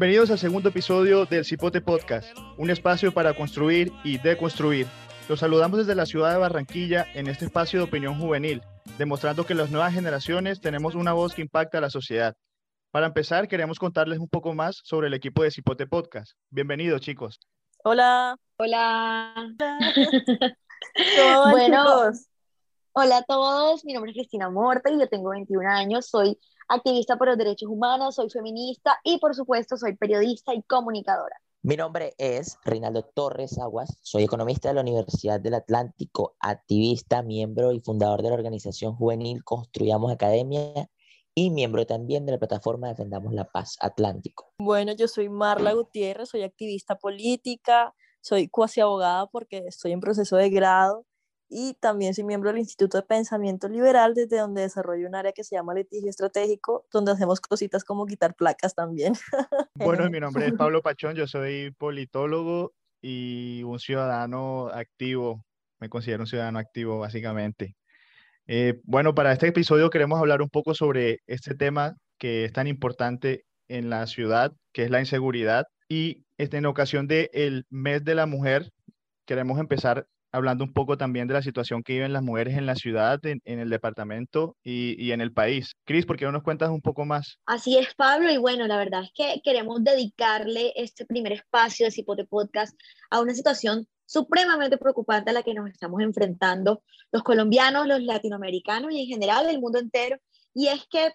Bienvenidos al segundo episodio del Cipote Podcast, un espacio para construir y deconstruir. Los saludamos desde la ciudad de Barranquilla en este espacio de opinión juvenil, demostrando que las nuevas generaciones tenemos una voz que impacta a la sociedad. Para empezar, queremos contarles un poco más sobre el equipo de Cipote Podcast. Bienvenidos, chicos. Hola. Hola. bueno, hola a todos. Mi nombre es Cristina Morta y yo tengo 21 años. Soy activista por los derechos humanos, soy feminista y por supuesto soy periodista y comunicadora. Mi nombre es Reinaldo Torres Aguas, soy economista de la Universidad del Atlántico, activista, miembro y fundador de la organización juvenil Construyamos Academia y miembro también de la plataforma Defendamos la Paz Atlántico. Bueno, yo soy Marla Gutiérrez, soy activista política, soy cuasi abogada porque estoy en proceso de grado y también soy miembro del Instituto de Pensamiento Liberal, desde donde desarrollo un área que se llama litigio estratégico, donde hacemos cositas como quitar placas también. Bueno, mi nombre es Pablo Pachón, yo soy politólogo y un ciudadano activo, me considero un ciudadano activo básicamente. Eh, bueno, para este episodio queremos hablar un poco sobre este tema que es tan importante en la ciudad, que es la inseguridad. Y este, en ocasión del mes de la mujer, queremos empezar hablando un poco también de la situación que viven las mujeres en la ciudad, en, el departamento y, y, en el país. Cris, ¿por qué no nos cuentas un poco más? Así es, Pablo, y bueno, la verdad es que queremos dedicarle este primer espacio de Cipote Podcast a una situación supremamente preocupante a la que nos estamos enfrentando los colombianos, los latinoamericanos y en general el mundo entero, y es que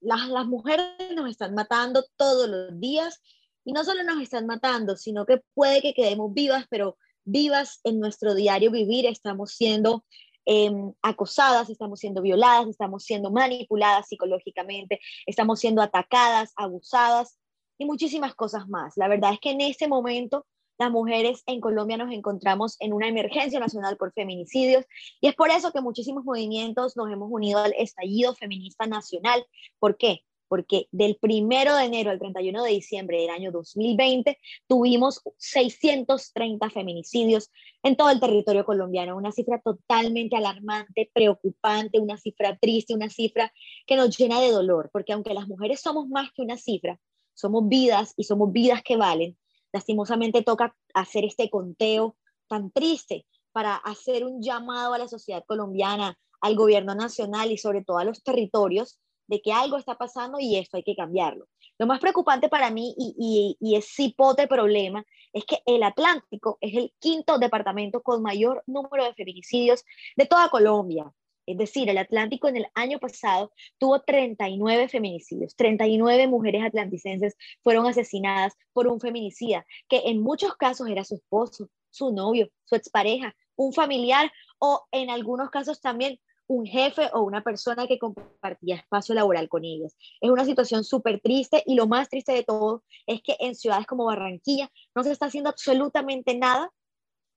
las, las mujeres nos están matando todos los días, y no solo nos están matando, sino que puede que quedemos vivas, pero vivas en nuestro diario vivir, estamos siendo em, acosadas, estamos siendo violadas, estamos siendo manipuladas psicológicamente, estamos siendo atacadas, abusadas y muchísimas cosas más. La verdad es que en este momento las mujeres en Colombia nos encontramos en una emergencia nacional por feminicidios y es por eso que muchísimos movimientos nos hemos unido al estallido feminista nacional. ¿Por qué? Porque del primero de enero al 31 de diciembre del año 2020 tuvimos 630 feminicidios en todo el territorio colombiano, una cifra totalmente alarmante, preocupante, una cifra triste, una cifra que nos llena de dolor, porque aunque las mujeres somos más que una cifra, somos vidas y somos vidas que valen, lastimosamente toca hacer este conteo tan triste para hacer un llamado a la sociedad colombiana, al gobierno nacional y sobre todo a los territorios de que algo está pasando y esto hay que cambiarlo. Lo más preocupante para mí y, y, es cipote problema es que el Atlántico es el quinto departamento con mayor número de feminicidios de toda Colombia. Es decir, el Atlántico en el año pasado tuvo 39 feminicidios, 39 mujeres atlanticenses fueron asesinadas por un feminicida, que en muchos casos era su esposo, su novio, su expareja, un familiar o en algunos casos también un jefe o una persona que compartía espacio laboral con ellas. Es una situación súper triste y lo más triste de todo es que en ciudades como Barranquilla no se está haciendo absolutamente nada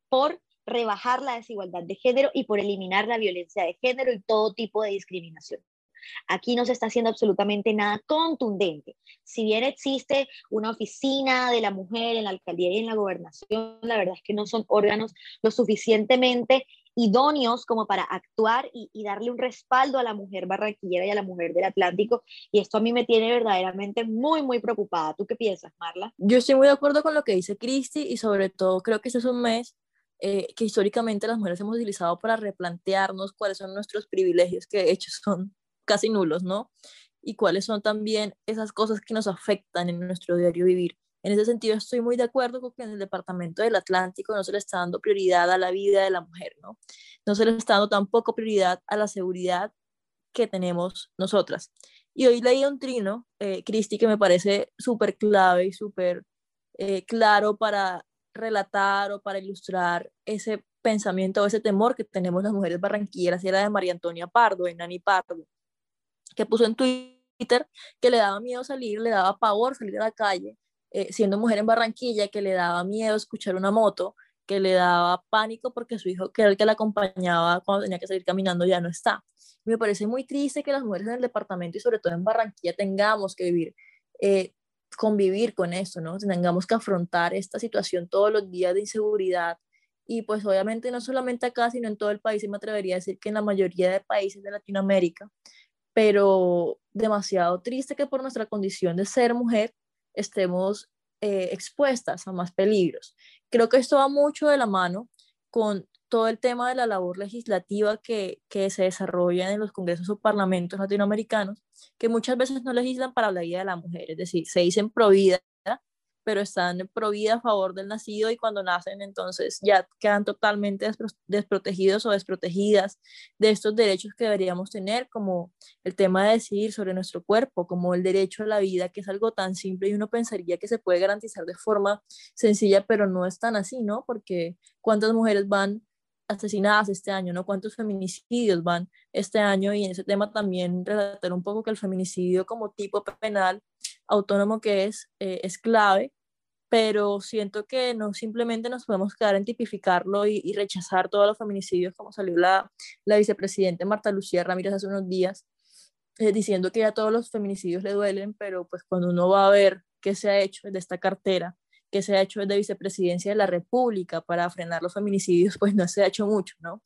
por rebajar la desigualdad de género y por eliminar la violencia de género y todo tipo de discriminación. Aquí no se está haciendo absolutamente nada contundente. Si bien existe una oficina de la mujer en la alcaldía y en la gobernación, la verdad es que no son órganos lo suficientemente idóneos como para actuar y, darle un respaldo a la mujer barranquillera y a la mujer del Atlántico. Y esto a mí me tiene verdaderamente muy, muy preocupada. ¿Tú qué piensas, Marla? Yo estoy muy de acuerdo con lo que dice Cristi y sobre todo creo que este es un mes eh, que históricamente las mujeres hemos utilizado para replantearnos cuáles son nuestros privilegios, que de hecho son casi nulos, ¿no? Y cuáles son también esas cosas que nos afectan en nuestro diario vivir. En ese sentido, estoy muy de acuerdo con que en el Departamento del Atlántico no se le está dando prioridad a la vida de la mujer, ¿no? No se le está dando tampoco prioridad a la seguridad que tenemos nosotras. Y hoy leí un trino, eh, Cristi, que me parece súper clave y súper eh, claro para relatar o para ilustrar ese pensamiento o ese temor que tenemos las mujeres barranquilleras, y era de María Antonia Pardo, de Nani Pardo, que puso en Twitter que le daba miedo salir, le daba pavor salir a la calle, eh, siendo mujer en Barranquilla, que le daba miedo escuchar una moto, que le daba pánico porque su hijo, que era el que la acompañaba cuando tenía que salir caminando, ya no está. Me parece muy triste que las mujeres en el departamento y sobre todo en Barranquilla tengamos que vivir, eh, convivir con esto, ¿no? Tengamos que afrontar esta situación todos los días de inseguridad. Y pues obviamente no solamente acá, sino en todo el país, y me atrevería a decir que en la mayoría de países de Latinoamérica, pero demasiado triste que por nuestra condición de ser mujer estemos eh, expuestas a más peligros. Creo que esto va mucho de la mano con todo el tema de la labor legislativa que, que se desarrolla en los congresos o parlamentos latinoamericanos, que muchas veces no legislan para la vida de la mujer, es decir, se dicen pro vida, pero están pro vida a favor del nacido y cuando nacen entonces ya quedan totalmente desprotegidos o desprotegidas de estos derechos que deberíamos tener, como el tema de decidir sobre nuestro cuerpo, como el derecho a la vida, que es algo tan simple y uno pensaría que se puede garantizar de forma sencilla, pero no es tan así, ¿no? Porque cuántas mujeres van asesinadas este año, ¿no? ¿Cuántos feminicidios van este año? Y en ese tema también relatar un poco que el feminicidio como tipo penal autónomo que es, eh, es clave, pero siento que no simplemente nos podemos quedar en tipificarlo y, rechazar todos los feminicidios, como salió la, la vicepresidenta Marta Lucía Ramírez hace unos días, eh, diciendo que ya todos los feminicidios le duelen, pero pues cuando uno va a ver qué se ha hecho de esta cartera, qué se ha hecho desde vicepresidencia de la República para frenar los feminicidios, pues no se ha hecho mucho, ¿no?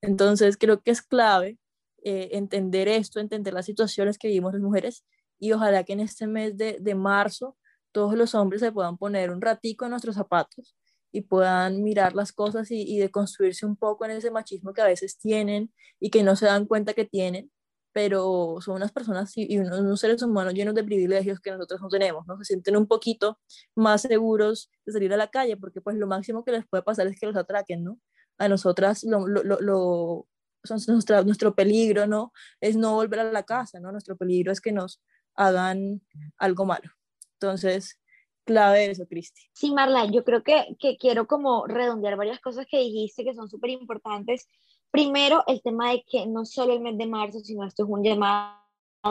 Entonces creo que es clave eh, entender esto, entender las situaciones que vivimos las mujeres y ojalá que en este mes de, de marzo todos los hombres se puedan poner un ratico en nuestros zapatos y puedan mirar las cosas y, y deconstruirse un poco en ese machismo que a veces tienen y que no se dan cuenta que tienen, pero son unas personas y unos, seres humanos llenos de privilegios que nosotros no tenemos, ¿no? Se sienten un poquito más seguros de salir a la calle porque pues lo máximo que les puede pasar es que los atraquen, ¿no? A nosotras lo, lo, lo, son nuestra, nuestro peligro, ¿no? Es no volver a la casa, ¿no? Nuestro peligro es que nos hagan algo malo. Entonces, clave eso, Cristi. Sí, Marla, yo creo que, que quiero como redondear varias cosas que dijiste que son súper importantes. Primero, el tema de que no solo el mes de marzo, sino esto es un llamado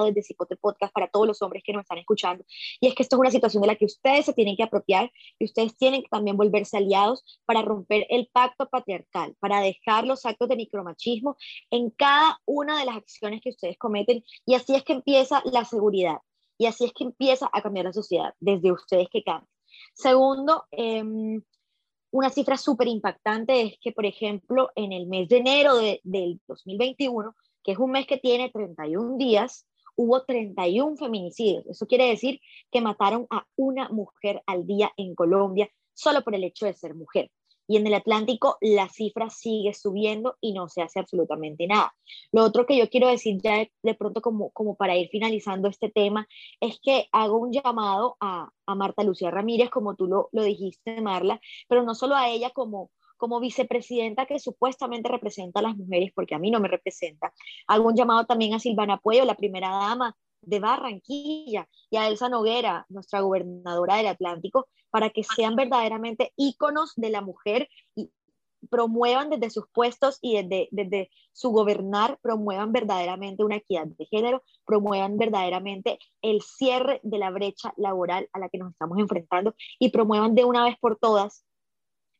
desde Cipote Podcast para todos los hombres que nos están escuchando. Y es que esto es una situación de la que ustedes se tienen que apropiar y ustedes tienen que también volverse aliados para romper el pacto patriarcal, para dejar los actos de micromachismo en cada una de las acciones que ustedes cometen. Y así es que empieza la seguridad. Y así es que empieza a cambiar la sociedad, desde ustedes que cambian. Segundo, em, una cifra súper impactante es que, por ejemplo, en el mes de enero de, del 2021, que es un mes que tiene 31 días, hubo 31 feminicidios. Eso quiere decir que mataron a una mujer al día en Colombia solo por el hecho de ser mujer y en el Atlántico la cifra sigue subiendo y no se hace absolutamente nada. Lo otro que yo quiero decir ya de, pronto como, como para ir finalizando este tema es que hago un llamado a, a Marta Lucía Ramírez, como tú lo, lo dijiste, Marla, pero no solo a ella como como vicepresidenta que supuestamente representa a las mujeres, porque a mí no me representa. Hago un llamado también a Silvana Puello, la primera dama de Barranquilla, y a Elsa Noguera, nuestra gobernadora del Atlántico, para que sean verdaderamente íconos de la mujer y promuevan desde sus puestos y desde, desde su gobernar, promuevan verdaderamente una equidad de género, promuevan verdaderamente el cierre de la brecha laboral a la que nos estamos enfrentando y promuevan de una vez por todas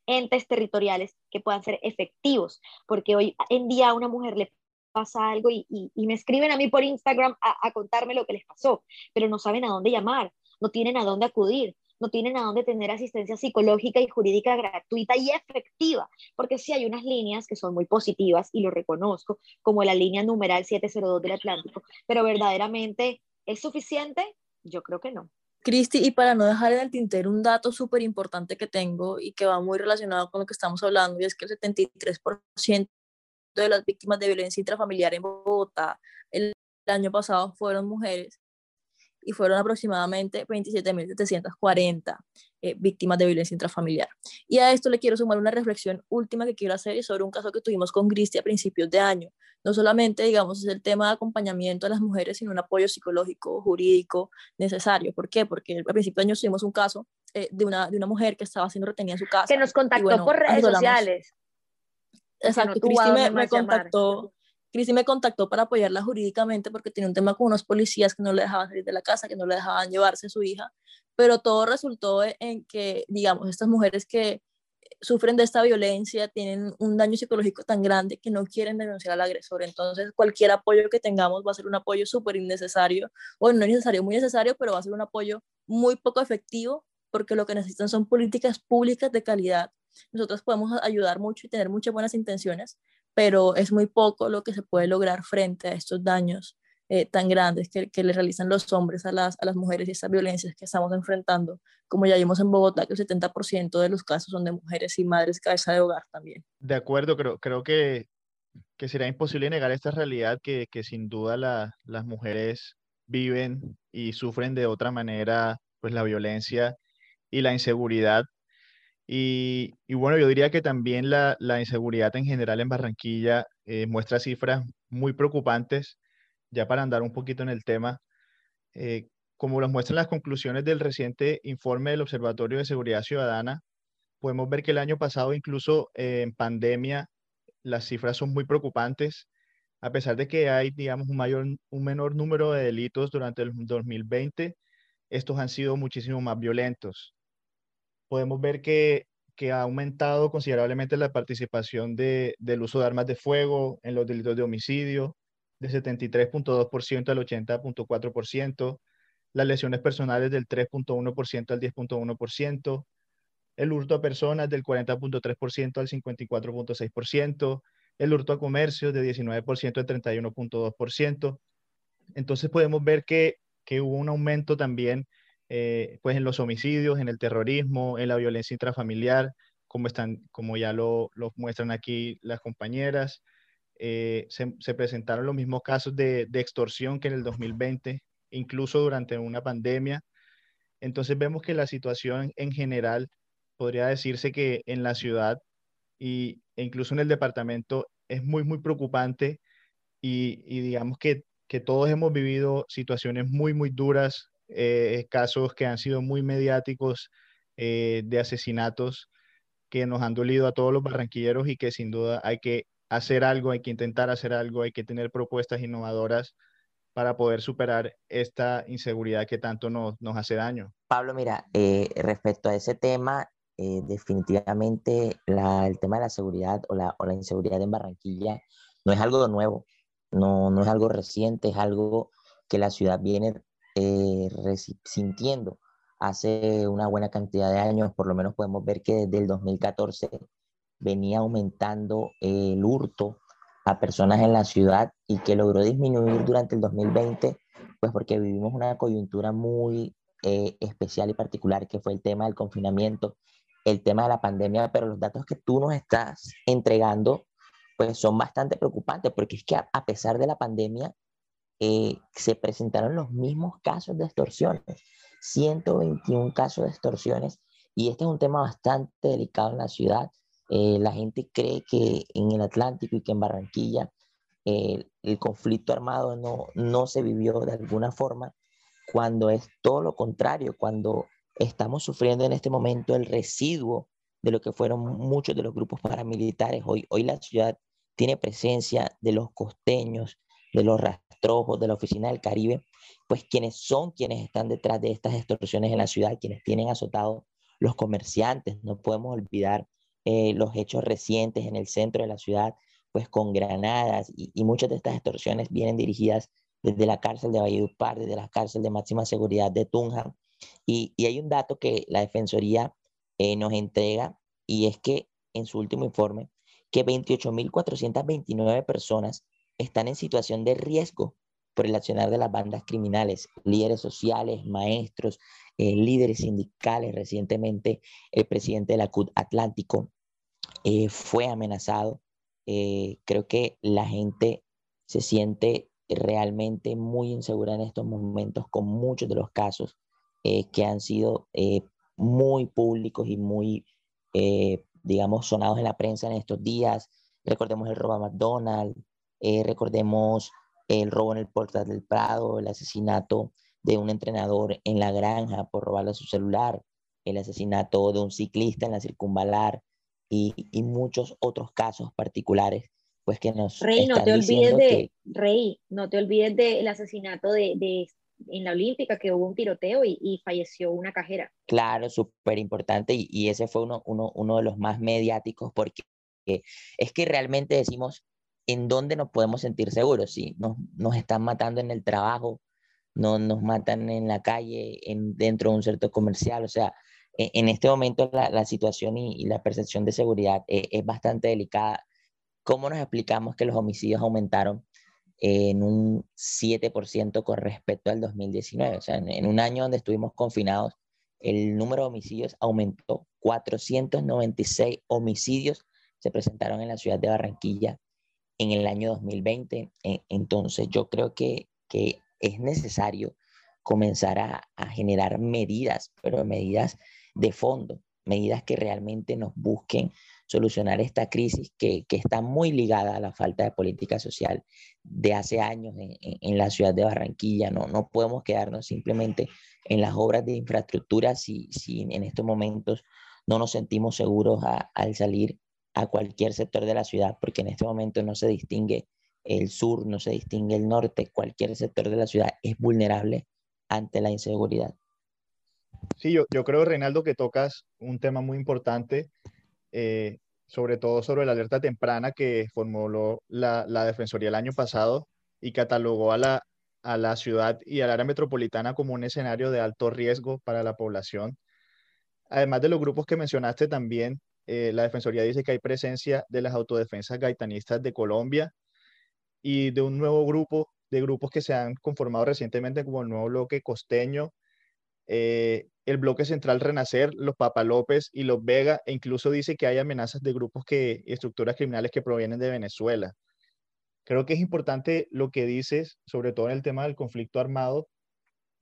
entes territoriales que puedan ser efectivos, porque hoy en día a una mujer le pasa algo y, y, me escriben a mí por Instagram a, a contarme lo que les pasó, pero no saben a dónde llamar, no tienen a dónde acudir, no tienen a dónde tener asistencia psicológica y jurídica gratuita y efectiva, porque sí hay unas líneas que son muy positivas y lo reconozco, como la línea numeral 702 del Atlántico, pero verdaderamente ¿es suficiente? Yo creo que no. Cristi, y para no dejar en el tintero un dato súper importante que tengo y que va muy relacionado con lo que estamos hablando, y es que el 73% de las víctimas de violencia intrafamiliar en Bogotá el año pasado fueron mujeres y fueron aproximadamente 27.740 eh, víctimas de violencia intrafamiliar. Y a esto le quiero sumar una reflexión última que quiero hacer y sobre un caso que tuvimos con Cristi a principios de año. No solamente, digamos, es el tema de acompañamiento a las mujeres, sino un apoyo psicológico, jurídico necesario. ¿Por qué? Porque a principios de año tuvimos un caso eh, de, una, de una mujer que estaba siendo retenida en su casa. Que nos contactó por redes sociales. Exacto, Cristi me, me contactó Cristi me contactó para apoyarla jurídicamente porque tenía un tema con unos policías que no le dejaban salir de la casa, que no le dejaban llevarse a su hija, pero todo resultó en que, digamos, estas mujeres que sufren de esta violencia tienen un daño psicológico tan grande que no quieren denunciar al agresor. Entonces, cualquier apoyo que tengamos va a ser un apoyo súper innecesario, o no necesario, muy necesario, pero va a ser un apoyo muy poco efectivo porque lo que necesitan son políticas públicas de calidad. Nosotros podemos ayudar mucho y tener muchas buenas intenciones, pero es muy poco lo que se puede lograr frente a estos daños eh, tan grandes que, que, le realizan los hombres a las, a las mujeres y esas violencias que estamos enfrentando. Como ya vimos en Bogotá, que el 70% de los casos son de mujeres y madres cabeza de hogar también. De acuerdo, creo, creo que, que será imposible negar esta realidad que, que sin duda la, las mujeres viven y sufren de otra manera pues la violencia y la inseguridad. Y, bueno, yo diría que también la, inseguridad en general en Barranquilla eh, muestra cifras muy preocupantes ya para andar un poquito en el tema, eh, como lo muestran las conclusiones del reciente informe del Observatorio de Seguridad Ciudadana, podemos ver que el año pasado, incluso eh, en pandemia, las cifras son muy preocupantes, a pesar de que hay, digamos, un, mayor, un menor número de delitos durante el 2020, estos han sido muchísimo más violentos. Podemos ver que, que ha aumentado considerablemente la participación de, del uso de armas de fuego en los delitos de homicidio, de 73.2% al 80.4%, las lesiones personales del 3.1% al 10.1%, el hurto a personas del 40.3% al 54.6%, el hurto a comercios de 19% al 31.2%. Entonces podemos ver que, que, hubo un aumento también eh, pues en los homicidios, en el terrorismo, en la violencia intrafamiliar, como, están, como ya lo, lo muestran aquí las compañeras. Eh, se, presentaron los mismos casos de, extorsión que en el 2020, incluso durante una pandemia. Entonces vemos que la situación en general podría decirse que en la ciudad y, e incluso en el departamento es muy, muy preocupante y, digamos que, que, todos hemos vivido situaciones muy, muy duras, eh, casos que han sido muy mediáticos eh, de asesinatos que nos han dolido a todos los barranquilleros y que sin duda hay que hacer algo, hay que intentar hacer algo, hay que tener propuestas innovadoras para poder superar esta inseguridad que tanto nos, nos hace daño. Pablo, mira, eh, respecto a ese tema, eh, definitivamente la, el tema de la seguridad o la, o la, inseguridad en Barranquilla no es algo nuevo, no, no es algo reciente, es algo que la ciudad viene eh, sintiendo hace una buena cantidad de años, por lo menos podemos ver que desde el 2014 venía aumentando el hurto a personas en la ciudad y que logró disminuir durante el 2020, pues porque vivimos una coyuntura muy eh, especial y particular, que fue el tema del confinamiento, el tema de la pandemia, pero los datos que tú nos estás entregando, pues son bastante preocupantes, porque es que a, pesar de la pandemia, eh, se presentaron los mismos casos de extorsiones, 121 casos de extorsiones, y este es un tema bastante delicado en la ciudad, eh, la gente cree que en el Atlántico y que en Barranquilla eh, el conflicto armado no, no se vivió de alguna forma, cuando es todo lo contrario, cuando estamos sufriendo en este momento el residuo de lo que fueron muchos de los grupos paramilitares. Hoy, hoy la ciudad tiene presencia de los costeños, de los rastrojos, de la Oficina del Caribe, pues quienes son quienes están detrás de estas extorsiones en la ciudad, quienes tienen azotados los comerciantes. No podemos olvidar eh, los hechos recientes en el centro de la ciudad, pues con granadas y, muchas de estas extorsiones vienen dirigidas desde la cárcel de Valledupar, desde la cárcel de máxima seguridad de Tunja. Y, hay un dato que la Defensoría eh, nos entrega y es que en su último informe, que 28.429 personas están en situación de riesgo por el accionar de las bandas criminales, líderes sociales, maestros, eh, líderes sindicales. Recientemente el presidente de la CUT Atlántico eh, fue amenazado. Eh, creo que la gente se siente realmente muy insegura en estos momentos con muchos de los casos que han sido muy públicos y muy, digamos, sonados en la prensa en estos días. Recordemos el robo a McDonald's, recordemos el robo en el Portal del Prado, el asesinato de un entrenador en la granja por robarle su celular, el asesinato de un ciclista en la circunvalar y, y muchos otros casos particulares pues que nos Rey, no te olvides de Rey, no te olvides del asesinato de, de, en la Olímpica que hubo un tiroteo y, y falleció una cajera. Claro, súper importante y, y, ese fue uno, uno, uno de los más mediáticos porque es que realmente decimos en dónde nos podemos sentir seguros. Si nos, nos están matando en el trabajo, no nos matan en la calle, en, dentro de un centro comercial. O sea, e, en, este momento la, la situación y, la percepción de seguridad es, es, bastante delicada. ¿Cómo nos explicamos que los homicidios aumentaron en un 7% con respecto al 2019. O sea, en, un año donde estuvimos confinados, el número de homicidios aumentó. 496 homicidios se presentaron en la ciudad de Barranquilla en el año 2020. E, entonces, yo creo que, que es necesario comenzar a, a, generar medidas, pero medidas de fondo, medidas que realmente nos busquen solucionar esta crisis que, que, está muy ligada a la falta de política social de hace años en, en, la ciudad de Barranquilla. No, no podemos quedarnos simplemente en las obras de infraestructura si, si en estos momentos no nos sentimos seguros al salir a cualquier sector de la ciudad, porque en este momento no se distingue el sur, no se distingue el norte, cualquier sector de la ciudad es vulnerable ante la inseguridad. Sí, yo, yo creo, Reinaldo, que tocas un tema muy importante eh, sobre todo sobre la alerta temprana que formuló la, la, Defensoría el año pasado y catalogó a la, a la ciudad y al área metropolitana como un escenario de alto riesgo para la población. Además de los grupos que mencionaste también, eh, la Defensoría dice que hay presencia de las autodefensas gaitanistas de Colombia y de un nuevo grupo de grupos que se han conformado recientemente como el nuevo bloque costeño, eh, el bloque central Renacer, los Papa López y los Vega, e incluso dice que hay amenazas de grupos que, y estructuras criminales que provienen de Venezuela. Creo que es importante lo que dices, sobre todo en el tema del conflicto armado,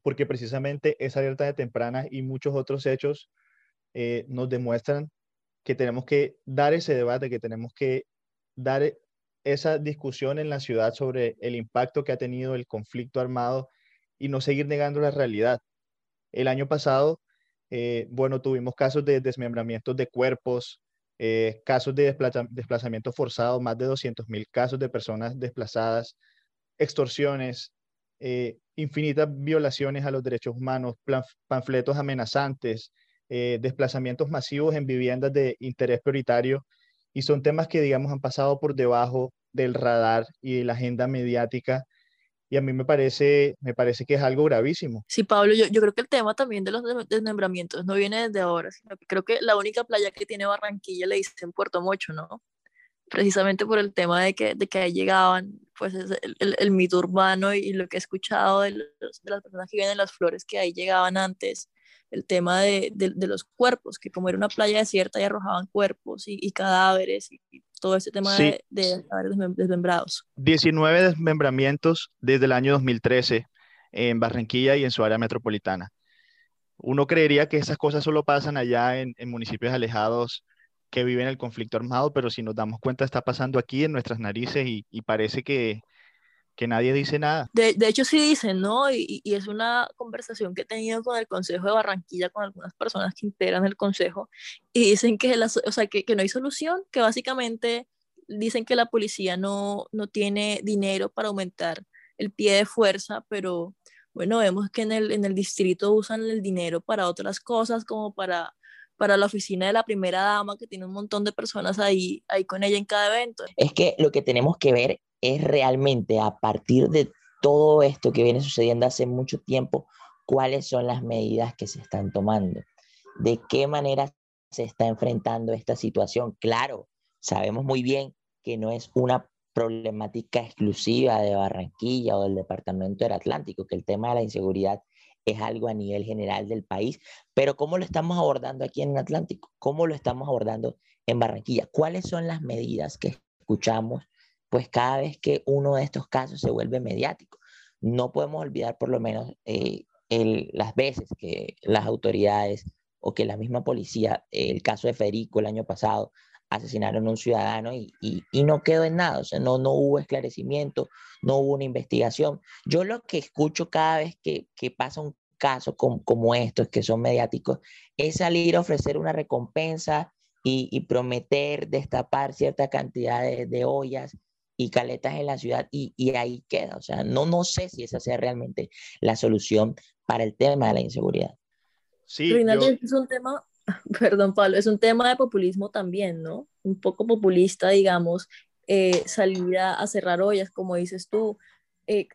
porque precisamente esa alerta de temprana y muchos otros hechos eh, nos demuestran que tenemos que dar ese debate, que tenemos que dar esa discusión en la ciudad sobre el impacto que ha tenido el conflicto armado y no seguir negando la realidad. El año pasado, eh, bueno, tuvimos casos de desmembramientos de cuerpos, eh, casos de desplazamiento forzado, más de 200 mil casos de personas desplazadas, extorsiones, eh, infinitas violaciones a los derechos humanos, panfletos amenazantes, desplazamientos masivos en viviendas de interés prioritario, y son temas que, digamos, han pasado por debajo del radar y de la agenda mediática y a mí me parece, me parece que es algo gravísimo. Sí, Pablo, yo, yo creo que el tema también de los desmembramientos no viene desde ahora, sino que creo que la única playa que tiene Barranquilla le dicen Puerto Mocho, ¿no? Precisamente por el tema de que, de que ahí llegaban, pues el, el, el, mito urbano y, lo que he escuchado de las personas que viven en las flores que ahí llegaban antes, el tema de, de, de, los cuerpos, que como era una playa desierta y arrojaban cuerpos y, y cadáveres y, todo ese tema de, de desmembrados. 19 desmembramientos desde el año 2013 en Barranquilla y en su área metropolitana. Uno creería que esas cosas solo pasan allá en, en municipios alejados que viven el conflicto armado, pero si nos damos cuenta está pasando aquí en nuestras narices y, y parece que, que nadie dice nada. De, de hecho, sí dicen, ¿no? Y, y, es una conversación que he tenido con el Consejo de Barranquilla, con algunas personas que integran el Consejo, y dicen que, la, o sea, que, que, no hay solución, que básicamente dicen que la policía no, no tiene dinero para aumentar el pie de fuerza, pero bueno, vemos que en el, en el distrito usan el dinero para otras cosas, como para para la oficina de la primera dama, que tiene un montón de personas ahí, ahí con ella en cada evento. Es que lo que tenemos que ver es realmente a partir de todo esto que viene sucediendo hace mucho tiempo, cuáles son las medidas que se están tomando, de qué manera se está enfrentando esta situación. Claro, sabemos muy bien que no es una problemática exclusiva de Barranquilla o del Departamento del Atlántico, que el tema de la inseguridad es algo a nivel general del país, pero ¿cómo lo estamos abordando aquí en el Atlántico? ¿Cómo lo estamos abordando en Barranquilla? ¿Cuáles son las medidas que escuchamos pues cada vez que uno de estos casos se vuelve mediático. No podemos olvidar por lo menos eh, las veces que las autoridades o que la misma policía, el caso de Federico el año pasado, asesinaron a un ciudadano y, y, no quedó en nada, o sea, no, no hubo esclarecimiento, no hubo una investigación. Yo lo que escucho cada vez que, que pasa un caso como, estos, que son mediáticos, es salir a ofrecer una recompensa y, y prometer destapar cierta cantidad de, de ollas y caletas en la ciudad y, y, ahí queda. O sea, no, no sé si esa sea realmente la solución para el tema de la inseguridad. Sí, yo... es un tema, perdón Pablo, es un tema de populismo también, ¿no? Un poco populista, digamos, eh, salir a, a, cerrar ollas, como dices tú, eh,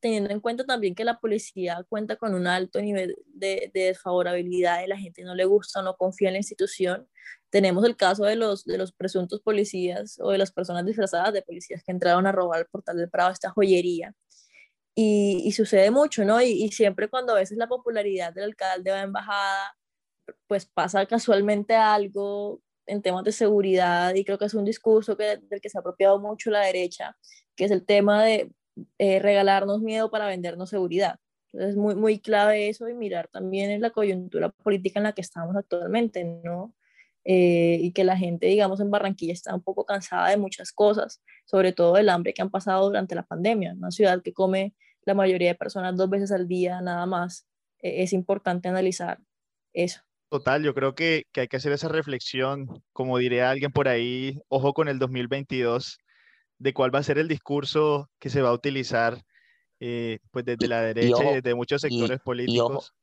teniendo en cuenta también que la policía cuenta con un alto nivel de, de desfavorabilidad y la gente no le gusta, no confía en la institución, Tenemos el caso de los, de los presuntos policías o de las personas disfrazadas de policías que entraron a robar el portal del Prado, esta joyería. Y, y sucede mucho, ¿no? Y, y, siempre cuando a veces la popularidad del alcalde va en bajada, pues pasa casualmente algo en temas de seguridad y creo que es un discurso que, del que se ha apropiado mucho la derecha, que es el tema de eh, regalarnos miedo para vendernos seguridad. Entonces es muy, muy clave eso y mirar también en la coyuntura política en la que estamos actualmente, ¿no? Eh, y que la gente, digamos, en Barranquilla está un poco cansada de muchas cosas, sobre todo del hambre que han pasado durante la pandemia. Una ciudad que come la mayoría de personas dos veces al día, nada más. Eh, es importante analizar eso. Total, yo creo que, que, hay que hacer esa reflexión, como diría alguien por ahí, ojo con el 2022, de cuál va a ser el discurso que se va a utilizar eh, pues desde la derecha y, desde muchos sectores políticos.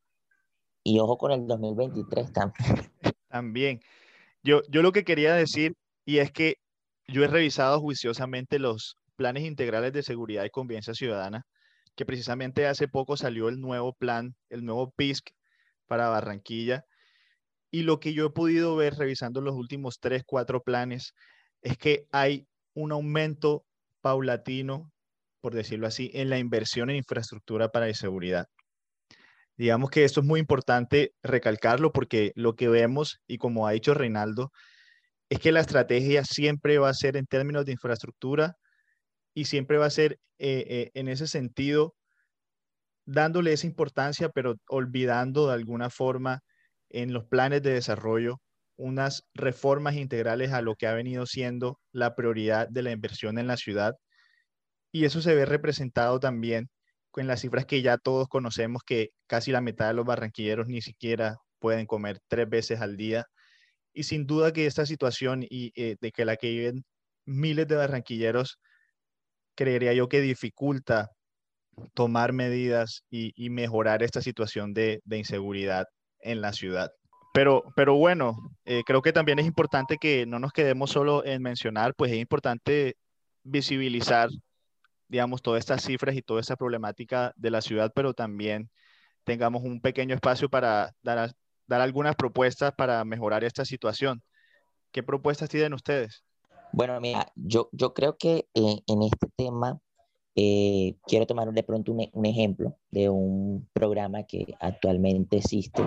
Y ojo, con el 2023 también. También. Yo, yo lo que quería decir, y es que yo he revisado juiciosamente los planes integrales de seguridad y convivencia ciudadana, que precisamente hace poco salió el nuevo plan, el nuevo PISC para Barranquilla. Y lo que yo he podido ver revisando los últimos tres, cuatro planes es que hay un aumento paulatino, por decirlo así, en la inversión en infraestructura para la seguridad. Digamos que esto es muy importante recalcarlo porque lo que vemos, y como ha dicho Reinaldo, es que la estrategia siempre va a ser en términos de infraestructura y siempre va a ser eh, eh, en ese sentido dándole esa importancia, pero olvidando de alguna forma en los planes de desarrollo unas reformas integrales a lo que ha venido siendo la prioridad de la inversión en la ciudad. Y eso se ve representado también con las cifras que ya todos conocemos, que casi la mitad de los barranquilleros ni siquiera pueden comer tres veces al día. Y sin duda que esta situación y eh, de que la que viven miles de barranquilleros, creería yo que dificulta tomar medidas y, mejorar esta situación de inseguridad en la ciudad. Pero, pero bueno, eh, creo que también es importante que no nos quedemos solo en mencionar, pues es importante visibilizar, digamos, todas estas cifras y toda esta problemática de la ciudad, pero también tengamos un pequeño espacio para dar, dar algunas propuestas para mejorar esta situación. ¿Qué propuestas tienen ustedes? Bueno, mira, yo, yo creo que en este tema eh, quiero tomar de pronto un, un, ejemplo de un programa que actualmente existe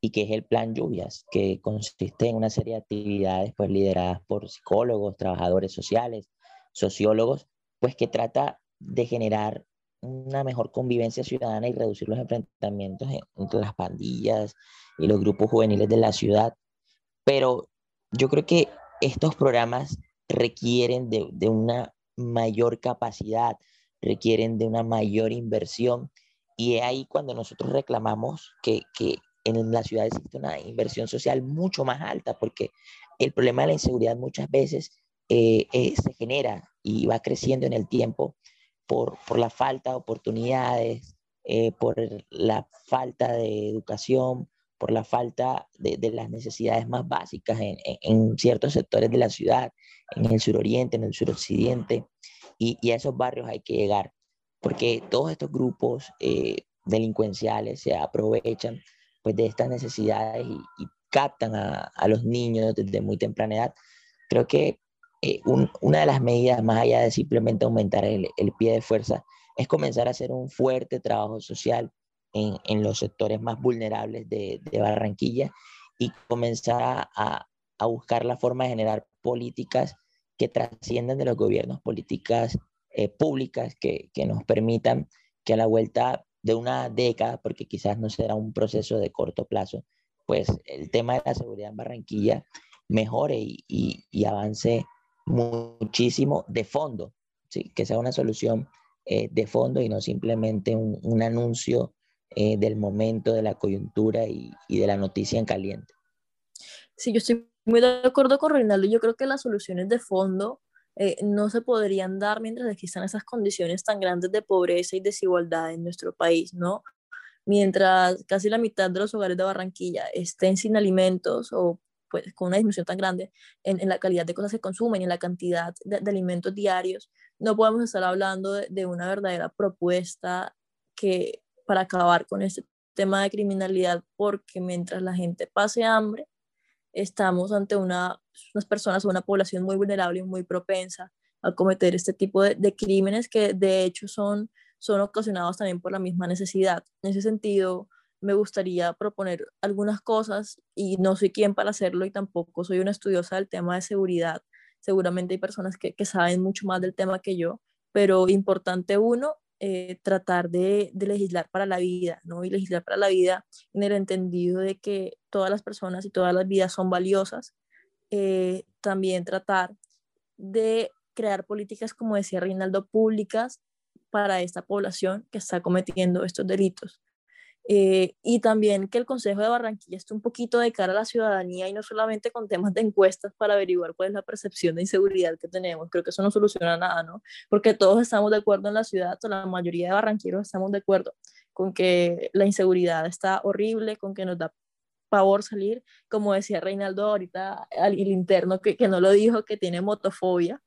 y que es el Plan Lluvias, que consiste en una serie de actividades pues, lideradas por psicólogos, trabajadores sociales, sociólogos, pues que trata de generar una mejor convivencia ciudadana y reducir los enfrentamientos entre las pandillas y los grupos juveniles de la ciudad. Pero yo creo que estos programas requieren de, de una mayor capacidad, requieren de una mayor inversión y es ahí cuando nosotros reclamamos que, que en la ciudad existe una inversión social mucho más alta, porque el problema de la inseguridad muchas veces eh, eh, se genera y va creciendo en el tiempo por, por la falta de oportunidades, eh, por la falta de educación, por la falta de, las necesidades más básicas en, en, ciertos sectores de la ciudad, en el suroriente, en el suroccidente, y, y a esos barrios hay que llegar, porque todos estos grupos delincuenciales se aprovechan pues, de estas necesidades y, captan a, a, los niños desde muy temprana edad. Creo que eh, una de las medidas, más allá de simplemente aumentar el, el, pie de fuerza, es comenzar a hacer un fuerte trabajo social en, en los sectores más vulnerables de, de Barranquilla y comenzar a, a, buscar la forma de generar políticas que trasciendan de los gobiernos, políticas eh, públicas que, que nos permitan que a la vuelta de una década, porque quizás no será un proceso de corto plazo, pues el tema de la seguridad en Barranquilla mejore y, y, avance muchísimo de fondo, ¿sí? que sea una solución eh, de fondo y no simplemente un, un anuncio eh, del momento, de la coyuntura y, y, de la noticia en caliente. Sí, yo estoy muy de acuerdo con Reinaldo. Yo creo que las soluciones de fondo eh, no se podrían dar mientras existan esas condiciones tan grandes de pobreza y desigualdad en nuestro país, ¿no? Mientras casi la mitad de los hogares de Barranquilla estén sin alimentos o pues con una disminución tan grande en, en la calidad de cosas que consumen y en la cantidad de, de alimentos diarios, no podemos estar hablando de, de, una verdadera propuesta que para acabar con este tema de criminalidad, porque mientras la gente pase hambre, estamos ante una, unas personas o una población muy vulnerable y muy propensa a cometer este tipo de, de, crímenes que de hecho son, son ocasionados también por la misma necesidad. En ese sentido, me gustaría proponer algunas cosas y no soy quien para hacerlo y tampoco soy una estudiosa del tema de seguridad. Seguramente hay personas que, saben mucho más del tema que yo, pero importante uno, eh, tratar de, de, legislar para la vida, ¿no? Y legislar para la vida en el entendido de que todas las personas y todas las vidas son valiosas. Eh, también tratar de crear políticas, como decía Reinaldo, públicas para esta población que está cometiendo estos delitos. Eh, y también que el Consejo de Barranquilla esté un poquito de cara a la ciudadanía y no solamente con temas de encuestas para averiguar cuál es la percepción de inseguridad que tenemos. Creo que eso no soluciona nada, ¿no? Porque todos estamos de acuerdo en la ciudad, o la mayoría de barranquilleros estamos de acuerdo con que la inseguridad está horrible, con que nos da pavor salir, como decía Reinaldo ahorita, el interno que, que no lo dijo, que tiene motofobia.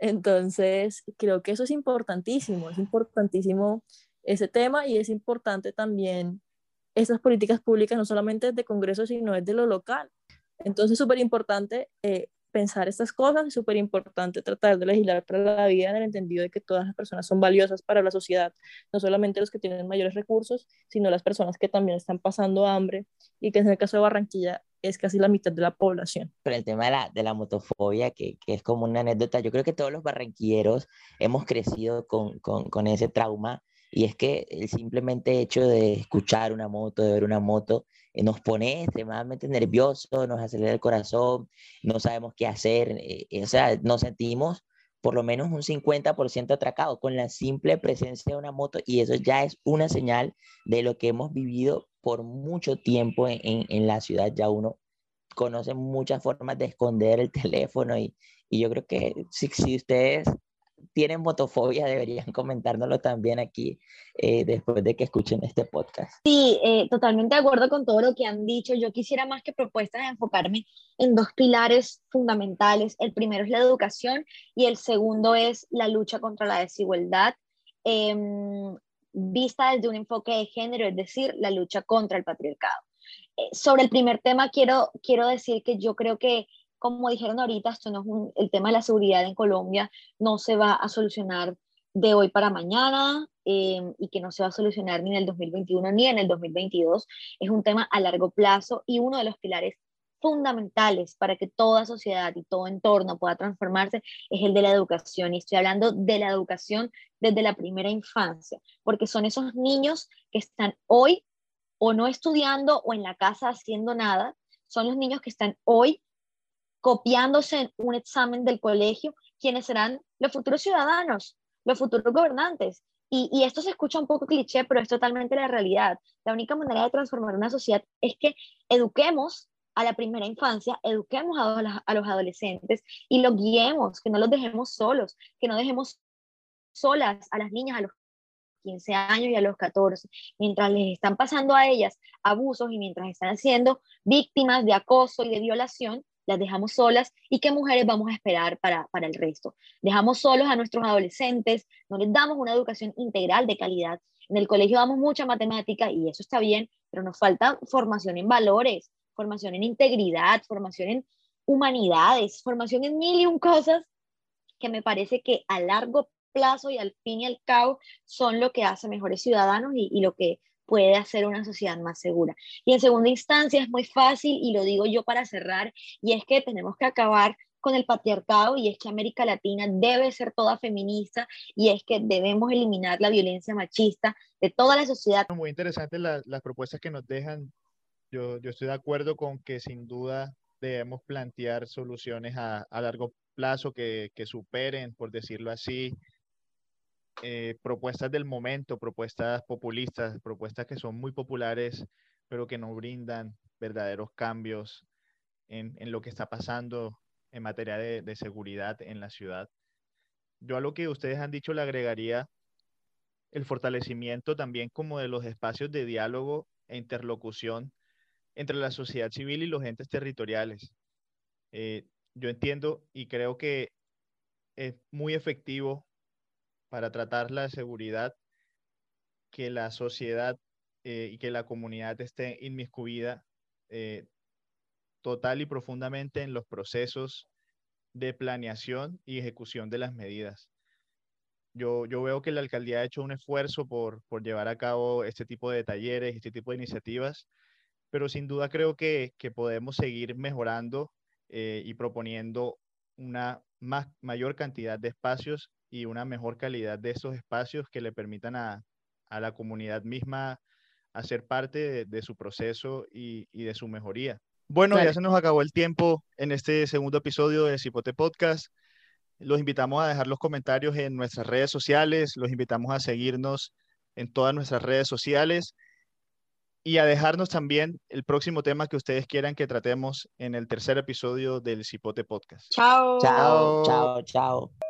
Entonces, creo que eso es importantísimo, es importantísimo ese tema y es importante también esas políticas públicas, no solamente desde Congreso, sino desde lo local. Entonces, súper importante eh, pensar estas cosas, súper importante tratar de legislar para la vida en el entendido de que todas las personas son valiosas para la sociedad, no solamente los que tienen mayores recursos, sino las personas que también están pasando hambre y que en el caso de Barranquilla es casi la mitad de la población. Pero el tema de la, de la motofobia, que, que, es como una anécdota, yo creo que todos los barranquilleros hemos crecido con, con, con ese trauma y es que el simplemente hecho de escuchar una moto, de ver una moto, eh, nos pone extremadamente nerviosos, nos acelera el corazón, no sabemos qué hacer, eh, o sea, nos sentimos por lo menos un 50% atracados con la simple presencia de una moto y eso ya es una señal de lo que hemos vivido por mucho tiempo en, en, en la ciudad. Ya uno conoce muchas formas de esconder el teléfono y, y yo creo que si, si ustedes tienen motofobia deberían comentárnoslo también aquí eh, después de que escuchen este podcast. Sí, eh, totalmente de acuerdo con todo lo que han dicho. Yo quisiera más que propuestas enfocarme en dos pilares fundamentales. El primero es la educación y el segundo es la lucha contra la desigualdad. Eh, vista desde un enfoque de género, es decir, la lucha contra el patriarcado. Eh, sobre el primer tema, quiero, quiero decir que yo creo que como dijeron ahorita, esto no es un, el tema de la seguridad en Colombia no se va a solucionar de hoy para mañana eh, y que no se va a solucionar ni en el 2021 ni en el 2022. Es un tema a largo plazo y uno de los pilares fundamentales para que toda sociedad y todo entorno pueda transformarse es el de la educación. Y estoy hablando de la educación desde la primera infancia, porque son esos niños que están hoy o no estudiando o en la casa haciendo nada, son los niños que están hoy copiándose en un examen del colegio, quienes serán los futuros ciudadanos, los futuros gobernantes. Y, y, esto se escucha un poco cliché, pero es totalmente la realidad. La única manera de transformar una sociedad es que eduquemos a la primera infancia, eduquemos a los, a los adolescentes y los guiemos, que no los dejemos solos, que no dejemos solas a las niñas a los 15 años y a los 14, mientras les están pasando a ellas abusos y mientras están siendo víctimas de acoso y de violación, las dejamos solas y qué mujeres vamos a esperar para, para el resto. Dejamos solos a nuestros adolescentes, no les damos una educación integral de calidad. En el colegio damos mucha matemática y eso está bien, pero nos falta formación en valores, formación en integridad, formación en humanidades, formación en mil y un cosas que me parece que a largo plazo y al fin y al cabo son lo que hace mejores ciudadanos y, y lo que puede hacer una sociedad más segura. Y en segunda instancia es muy fácil, y lo digo yo para cerrar, y es que tenemos que acabar con el patriarcado y es que América Latina debe ser toda feminista y es que debemos eliminar la violencia machista de toda la sociedad. Muy interesantes las, las propuestas que nos dejan. Yo, yo estoy de acuerdo con que sin duda debemos plantear soluciones a, a largo plazo que, que superen, por decirlo así, eh, propuestas del momento, propuestas populistas, propuestas que son muy populares, pero que no brindan verdaderos cambios en, en lo que está pasando en materia de, de, seguridad en la ciudad. Yo a lo que ustedes han dicho le agregaría el fortalecimiento también como de los espacios de diálogo e interlocución entre la sociedad civil y los entes territoriales. Eh, yo entiendo y creo que es muy efectivo para tratar la seguridad, que la sociedad eh, y que la comunidad esté inmiscuida eh, total y profundamente en los procesos de planeación y ejecución de las medidas. Yo, yo veo que la alcaldía ha hecho un esfuerzo por, por llevar a cabo este tipo de talleres, este tipo de iniciativas, pero sin duda creo que, que podemos seguir mejorando eh, y proponiendo una más, mayor cantidad de espacios y una mejor calidad de esos espacios que le permitan a, a la comunidad misma hacer parte de, su proceso y, y, de su mejoría. Bueno, ya se nos acabó el tiempo en este segundo episodio de Cipote Podcast. Los invitamos a dejar los comentarios en nuestras redes sociales, los invitamos a seguirnos en todas nuestras redes sociales y a dejarnos también el próximo tema que ustedes quieran que tratemos en el tercer episodio del Cipote Podcast. Chao. Chao, chao, chao.